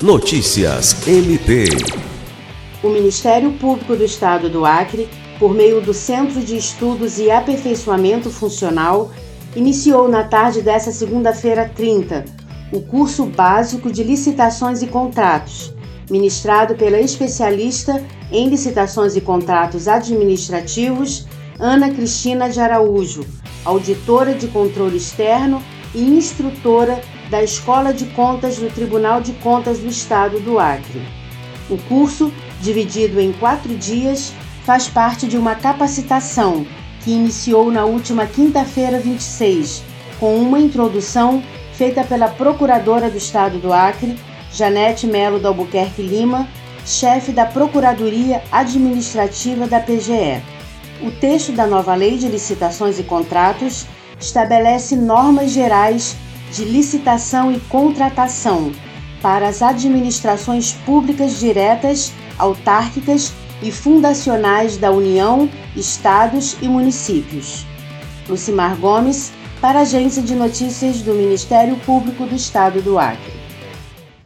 Notícias MP. O Ministério Público do Estado do Acre, por meio do Centro de Estudos e Aperfeiçoamento Funcional, iniciou na tarde desta segunda-feira 30 o curso básico de licitações e contratos, ministrado pela especialista em licitações e contratos administrativos Ana Cristina de Araújo, auditora de controle externo e instrutora da Escola de Contas do Tribunal de Contas do Estado do Acre. O curso, dividido em quatro dias, faz parte de uma capacitação que iniciou na última quinta-feira 26, com uma introdução feita pela Procuradora do Estado do Acre, Janete Melo da Albuquerque Lima, chefe da Procuradoria Administrativa da PGE. O texto da nova Lei de Licitações e Contratos estabelece normas gerais de licitação e contratação para as administrações públicas diretas, autárquicas e fundacionais da União, Estados e municípios. Lucimar Gomes, para a Agência de Notícias do Ministério Público do Estado do Acre.